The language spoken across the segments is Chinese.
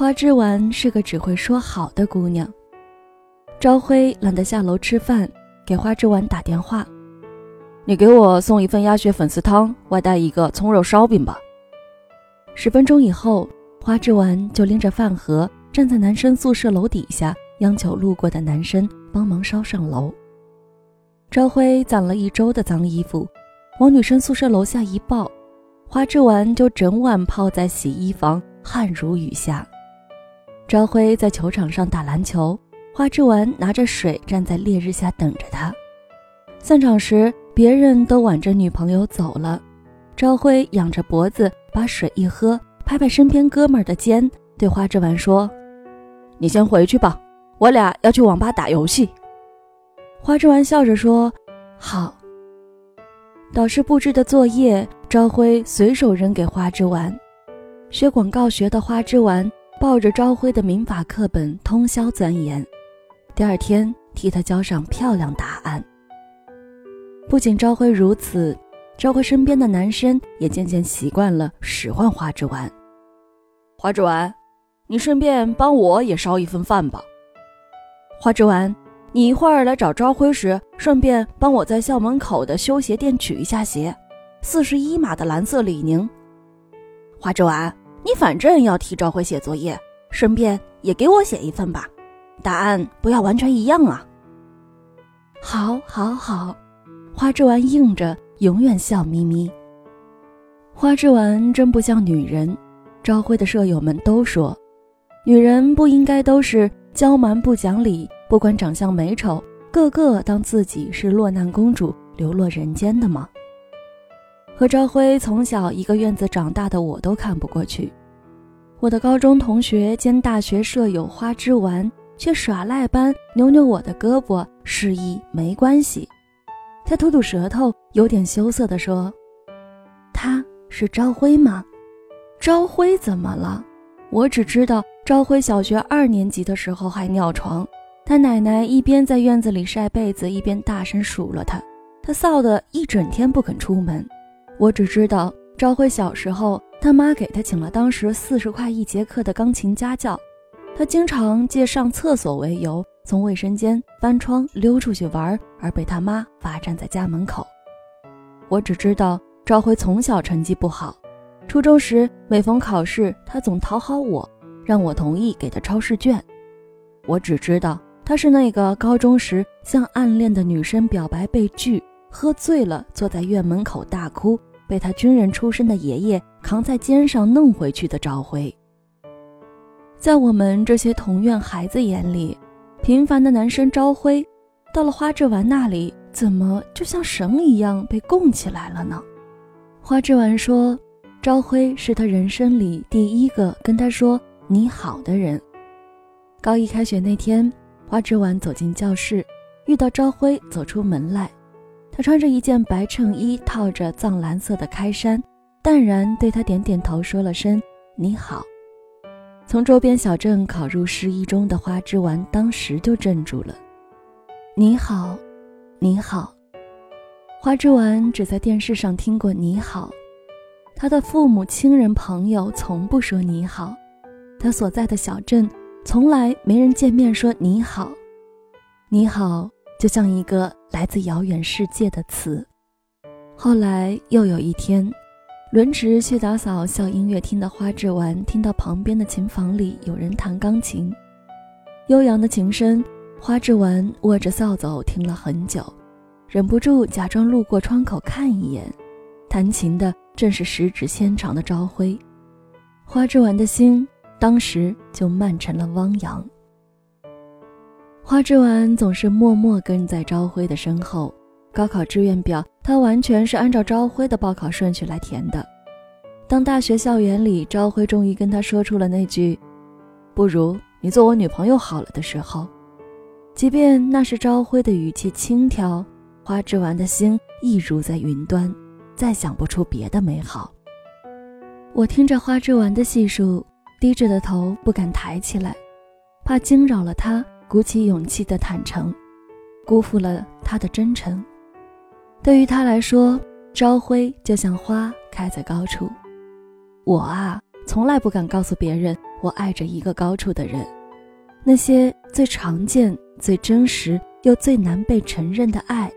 花枝丸是个只会说好的姑娘。朝晖懒得下楼吃饭，给花枝丸打电话：“你给我送一份鸭血粉丝汤，外带一个葱肉烧饼吧。”十分钟以后，花枝丸就拎着饭盒站在男生宿舍楼底下，央求路过的男生帮忙捎上楼。朝晖攒了一周的脏衣服，往女生宿舍楼下一抱，花枝丸就整晚泡在洗衣房，汗如雨下。朝晖在球场上打篮球，花枝丸拿着水站在烈日下等着他。散场时，别人都挽着女朋友走了，朝晖仰着脖子把水一喝，拍拍身边哥们儿的肩，对花枝丸说：“你先回去吧，我俩要去网吧打游戏。”花枝丸笑着说：“好。”导师布置的作业，朝晖随手扔给花枝丸。学广告学的花枝丸。抱着朝晖的民法课本通宵钻研，第二天替他交上漂亮答案。不仅朝晖如此，朝晖身边的男生也渐渐习惯了使唤花枝丸。花枝丸，你顺便帮我也烧一份饭吧。花枝丸，你一会儿来找朝晖时，顺便帮我在校门口的修鞋店取一下鞋，四十一码的蓝色李宁。花枝丸。你反正要替朝晖写作业，顺便也给我写一份吧，答案不要完全一样啊。好，好，好，花枝丸应着，永远笑眯眯。花枝丸真不像女人，朝晖的舍友们都说，女人不应该都是娇蛮不讲理，不管长相美丑，个个当自己是落难公主，流落人间的吗？和朝晖从小一个院子长大的我都看不过去，我的高中同学兼大学舍友花枝丸却耍赖般扭扭我的胳膊，示意没关系。他吐吐舌头，有点羞涩地说：“他是朝晖吗？朝晖怎么了？我只知道朝晖小学二年级的时候还尿床，他奶奶一边在院子里晒被子，一边大声数落他，他臊得一整天不肯出门。”我只知道，朝晖小时候，他妈给他请了当时四十块一节课的钢琴家教，他经常借上厕所为由，从卫生间翻窗溜出去玩，而被他妈罚站在家门口。我只知道，朝晖从小成绩不好，初中时每逢考试，他总讨好我，让我同意给他抄试卷。我只知道，他是那个高中时向暗恋的女生表白被拒，喝醉了坐在院门口大哭。被他军人出身的爷爷扛在肩上弄回去的朝晖，在我们这些同院孩子眼里，平凡的男生朝晖，到了花枝丸那里，怎么就像神一样被供起来了呢？花枝丸说，朝晖是他人生里第一个跟他说你好的人。高一开学那天，花枝丸走进教室，遇到朝晖走出门来。他穿着一件白衬衣，套着藏蓝色的开衫，淡然对他点点头，说了声“你好”。从周边小镇考入市一中的花枝丸当时就镇住了。“你好，你好。”花枝丸只在电视上听过“你好”，他的父母亲人朋友从不说“你好”，他所在的小镇从来没人见面说“你好，你好”。就像一个来自遥远世界的词。后来又有一天，轮值去打扫校音乐厅的花枝丸听到旁边的琴房里有人弹钢琴，悠扬的琴声。花枝丸握着扫帚听了很久，忍不住假装路过窗口看一眼。弹琴的正是十指纤长的朝晖。花枝丸的心当时就慢成了汪洋。花枝丸总是默默跟在朝晖的身后。高考志愿表，他完全是按照朝晖的报考顺序来填的。当大学校园里，朝晖终于跟他说出了那句“不如你做我女朋友好了”的时候，即便那是朝晖的语气轻佻，花枝丸的心亦如在云端，再想不出别的美好。我听着花枝丸的细数，低着的头不敢抬起来，怕惊扰了他。鼓起勇气的坦诚，辜负了他的真诚。对于他来说，朝晖就像花开在高处，我啊，从来不敢告诉别人我爱着一个高处的人。那些最常见、最真实又最难被承认的爱，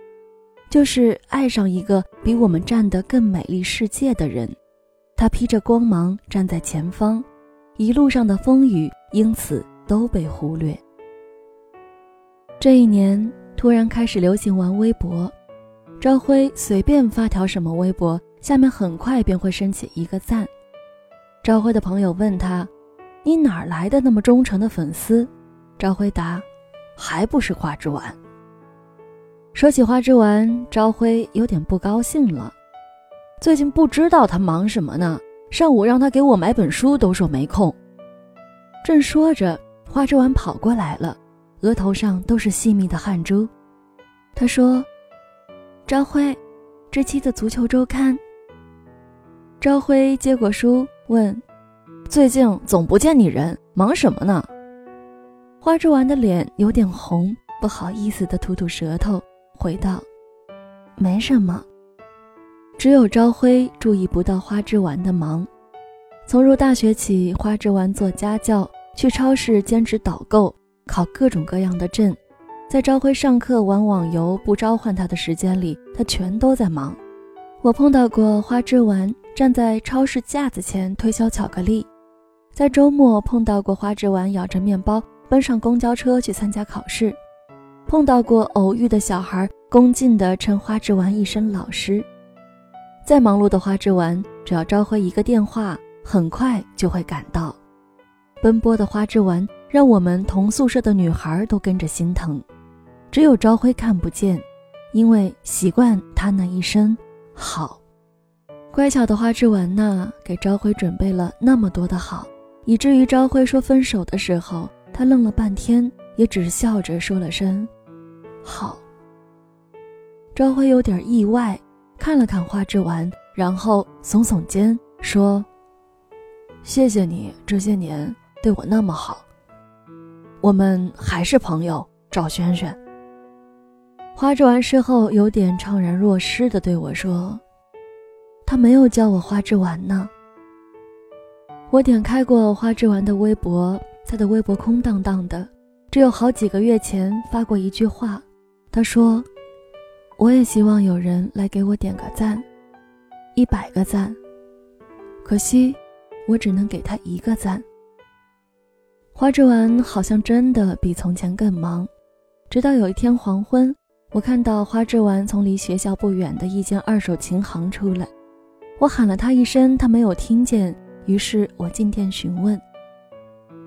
就是爱上一个比我们站得更美丽世界的人。他披着光芒站在前方，一路上的风雨因此都被忽略。这一年突然开始流行玩微博，朝晖随便发条什么微博，下面很快便会升起一个赞。朝晖的朋友问他：“你哪来的那么忠诚的粉丝？”朝晖答：“还不是花之丸。”说起花之丸，朝晖有点不高兴了。最近不知道他忙什么呢，上午让他给我买本书都说没空。正说着，花之丸跑过来了，额头上都是细密的汗珠。他说：“朝晖，这期的足球周刊。”朝晖接过书。问：“最近总不见你人，忙什么呢？”花枝丸的脸有点红，不好意思的吐吐舌头，回道：“没什么。”只有朝晖注意不到花枝丸的忙。从入大学起，花枝丸做家教，去超市兼职导购，考各种各样的证，在朝晖上课、玩网游不召唤他的时间里，他全都在忙。我碰到过花枝丸。站在超市架子前推销巧克力，在周末碰到过花枝丸咬着面包奔上公交车去参加考试，碰到过偶遇的小孩恭敬地称花枝丸一声老师。再忙碌的花枝丸，只要朝晖一个电话，很快就会赶到。奔波的花枝丸让我们同宿舍的女孩都跟着心疼，只有朝晖看不见，因为习惯他那一身好。乖巧的花之丸呢，给朝晖准备了那么多的好，以至于朝晖说分手的时候，他愣了半天，也只是笑着说了声“好”。朝晖有点意外，看了看花之丸，然后耸耸肩说：“谢谢你这些年对我那么好，我们还是朋友。”赵轩轩。花之丸事后有点怅然若失的对我说。他没有叫我花之丸呢。我点开过花之丸的微博，他的微博空荡荡的，只有好几个月前发过一句话。他说：“我也希望有人来给我点个赞，一百个赞。可惜，我只能给他一个赞。”花之丸好像真的比从前更忙，直到有一天黄昏，我看到花之丸从离学校不远的一间二手琴行出来。我喊了他一声，他没有听见。于是我进店询问，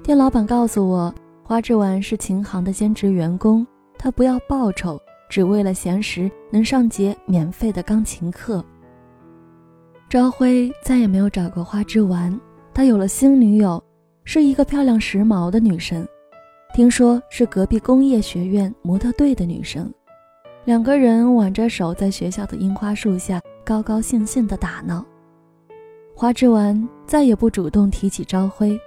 店老板告诉我，花之丸是琴行的兼职员工，他不要报酬，只为了闲时能上节免费的钢琴课。朝晖再也没有找过花之丸，他有了新女友，是一个漂亮时髦的女生，听说是隔壁工业学院模特队的女生。两个人挽着手在学校的樱花树下。高高兴兴的打闹，花之丸再也不主动提起朝晖，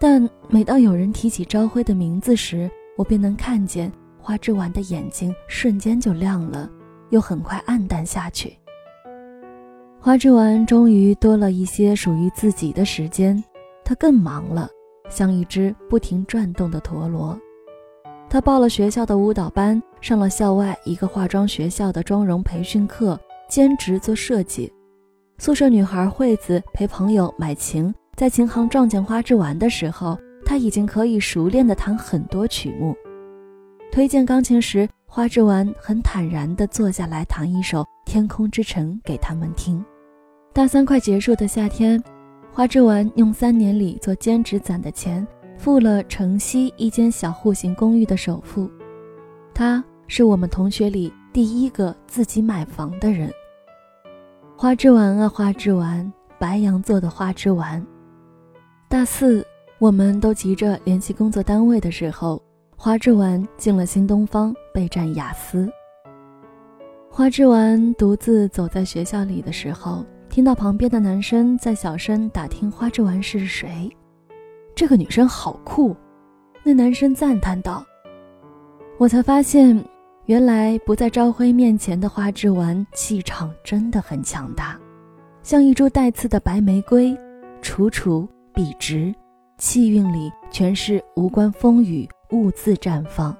但每当有人提起朝晖的名字时，我便能看见花之丸的眼睛瞬间就亮了，又很快暗淡下去。花之丸终于多了一些属于自己的时间，他更忙了，像一只不停转动的陀螺。他报了学校的舞蹈班，上了校外一个化妆学校的妆容培训课。兼职做设计，宿舍女孩惠子陪朋友买琴，在琴行撞见花枝丸的时候，他已经可以熟练地弹很多曲目。推荐钢琴时，花枝丸很坦然地坐下来弹一首《天空之城》给他们听。大三快结束的夏天，花之丸用三年里做兼职攒的钱，付了城西一间小户型公寓的首付。他是我们同学里。第一个自己买房的人，花之丸啊，花之丸，白羊座的花之丸。大四，我们都急着联系工作单位的时候，花之丸进了新东方备战雅思。花之丸独自走在学校里的时候，听到旁边的男生在小声打听花之丸是谁。这个女生好酷，那男生赞叹道。我才发现。原来不在朝晖面前的花之丸气场真的很强大，像一株带刺的白玫瑰，楚楚笔直，气韵里全是无关风雨，兀自绽放。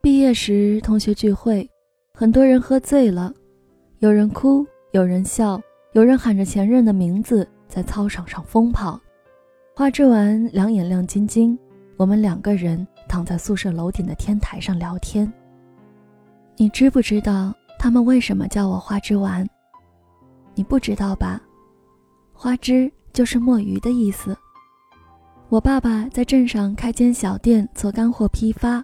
毕业时同学聚会，很多人喝醉了，有人哭，有人笑，有人喊着前任的名字在操场上疯跑。花枝丸两眼亮晶晶，我们两个人躺在宿舍楼顶的天台上聊天。你知不知道他们为什么叫我花枝丸？你不知道吧？花枝就是墨鱼的意思。我爸爸在镇上开间小店做干货批发，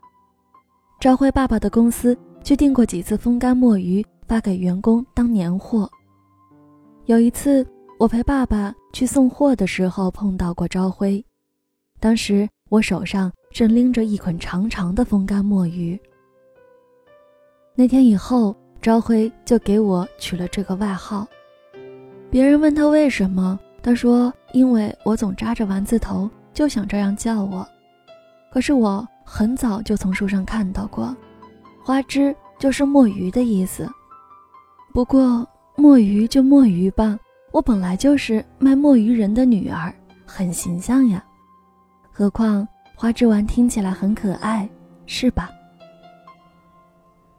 朝晖爸爸的公司去订过几次风干墨鱼，发给员工当年货。有一次。我陪爸爸去送货的时候碰到过朝晖，当时我手上正拎着一捆长长的风干墨鱼。那天以后，朝晖就给我取了这个外号。别人问他为什么，他说：“因为我总扎着丸子头，就想这样叫我。”可是我很早就从书上看到过，花枝就是墨鱼的意思。不过墨鱼就墨鱼吧。我本来就是卖墨鱼人的女儿，很形象呀。何况花枝丸听起来很可爱，是吧？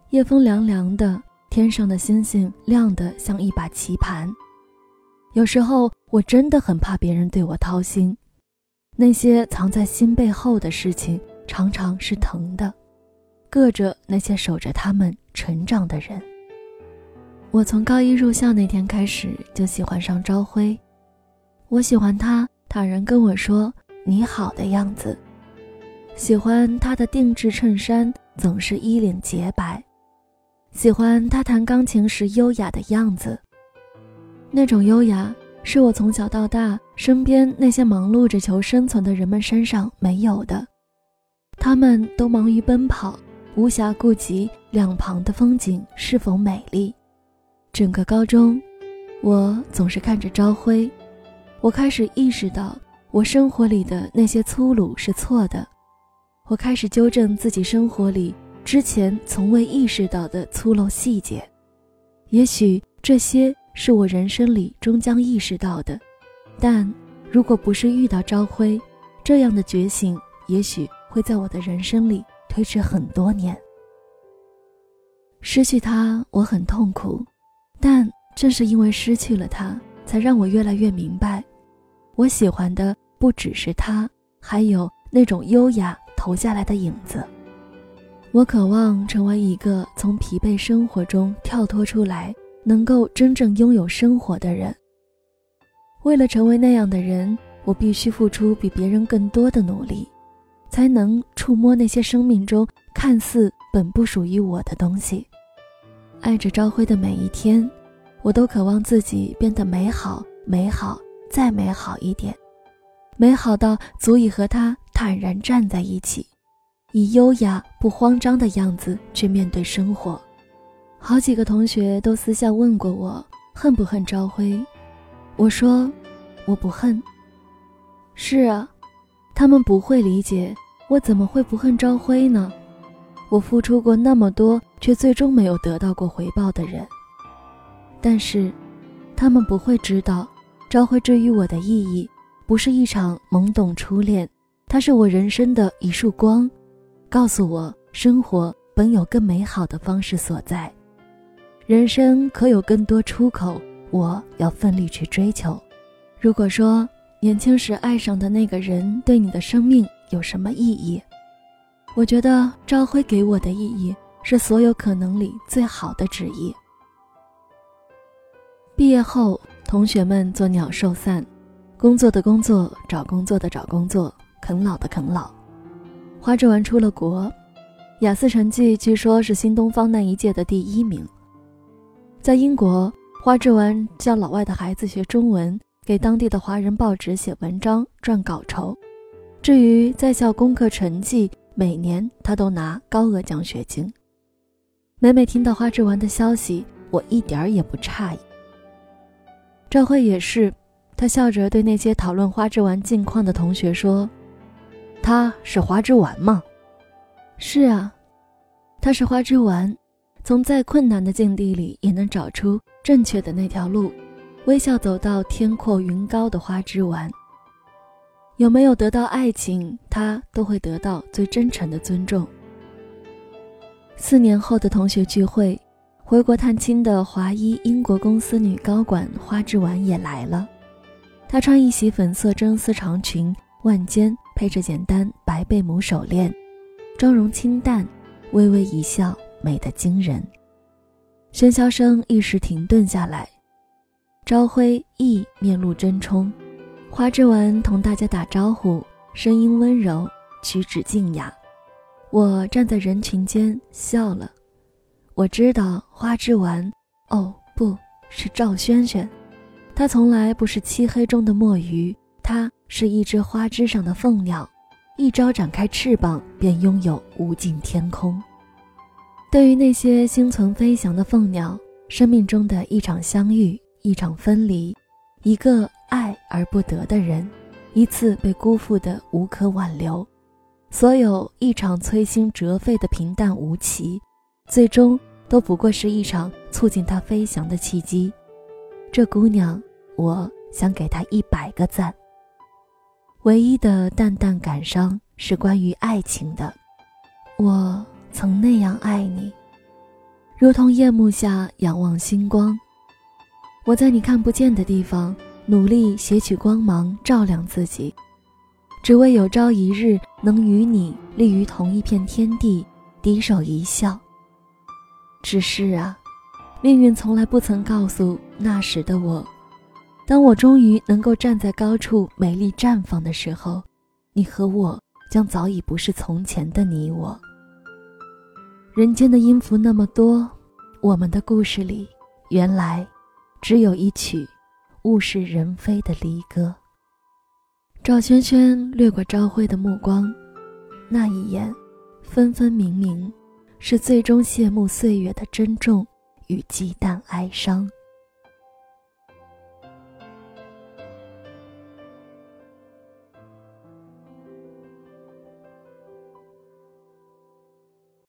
夜风凉凉的，天上的星星亮得像一把棋盘。有时候我真的很怕别人对我掏心，那些藏在心背后的事情常常是疼的，硌着那些守着他们成长的人。我从高一入校那天开始就喜欢上朝晖，我喜欢他坦然跟我说“你好”的样子，喜欢他的定制衬衫总是衣领洁白，喜欢他弹钢琴时优雅的样子。那种优雅是我从小到大身边那些忙碌着求生存的人们身上没有的，他们都忙于奔跑，无暇顾及两旁的风景是否美丽。整个高中，我总是看着朝晖，我开始意识到我生活里的那些粗鲁是错的，我开始纠正自己生活里之前从未意识到的粗陋细节。也许这些是我人生里终将意识到的，但如果不是遇到朝晖，这样的觉醒也许会在我的人生里推迟很多年。失去他，我很痛苦。但正是因为失去了他，才让我越来越明白，我喜欢的不只是他，还有那种优雅投下来的影子。我渴望成为一个从疲惫生活中跳脱出来，能够真正拥有生活的人。为了成为那样的人，我必须付出比别人更多的努力，才能触摸那些生命中看似本不属于我的东西。爱着朝晖的每一天，我都渴望自己变得美好、美好再美好一点，美好到足以和他坦然站在一起，以优雅不慌张的样子去面对生活。好几个同学都私下问过我恨不恨朝晖，我说我不恨。是啊，他们不会理解我怎么会不恨朝晖呢？我付出过那么多，却最终没有得到过回报的人。但是，他们不会知道，朝晖之于我的意义，不是一场懵懂初恋，它是我人生的一束光，告诉我生活本有更美好的方式所在，人生可有更多出口，我要奋力去追求。如果说年轻时爱上的那个人对你的生命有什么意义？我觉得朝晖给我的意义是所有可能里最好的旨意。毕业后，同学们做鸟兽散，工作的工作，找工作的找工作，啃老的啃老。花枝丸出了国，雅思成绩据说是新东方那一届的第一名。在英国，花枝丸教老外的孩子学中文，给当地的华人报纸写文章赚稿酬。至于在校功课成绩，每年他都拿高额奖学金。每每听到花枝丸的消息，我一点儿也不诧异。赵慧也是，他笑着对那些讨论花枝丸近况的同学说：“他是花枝丸吗？”“是啊，他是花枝丸，从再困难的境地里也能找出正确的那条路，微笑走到天阔云高的花枝丸。有没有得到爱情，他都会得到最真诚的尊重。四年后的同学聚会，回国探亲的华裔英国公司女高管花枝丸也来了。她穿一袭粉色真丝长裙，腕间配着简单白贝母手链，妆容清淡，微微一笑，美得惊人。喧嚣声一时停顿下来，朝晖亦面露真冲。花之丸同大家打招呼，声音温柔，举止静雅。我站在人群间笑了。我知道花之丸，哦，不是赵萱萱。她从来不是漆黑中的墨鱼，她是一只花枝上的凤鸟，一朝展开翅膀，便拥有无尽天空。对于那些心存飞翔的凤鸟，生命中的一场相遇，一场分离，一个。爱而不得的人，一次被辜负的无可挽留，所有一场摧心折肺的平淡无奇，最终都不过是一场促进他飞翔的契机。这姑娘，我想给她一百个赞。唯一的淡淡感伤是关于爱情的，我曾那样爱你，如同夜幕下仰望星光。我在你看不见的地方。努力撷取光芒，照亮自己，只为有朝一日能与你立于同一片天地，低首一笑。只是啊，命运从来不曾告诉那时的我，当我终于能够站在高处，美丽绽放的时候，你和我将早已不是从前的你我。人间的音符那么多，我们的故事里，原来只有一曲。物是人非的离歌。赵萱萱掠过朝晖的目光，那一眼，分分明明，是最终谢幕岁月的珍重与忌惮哀伤。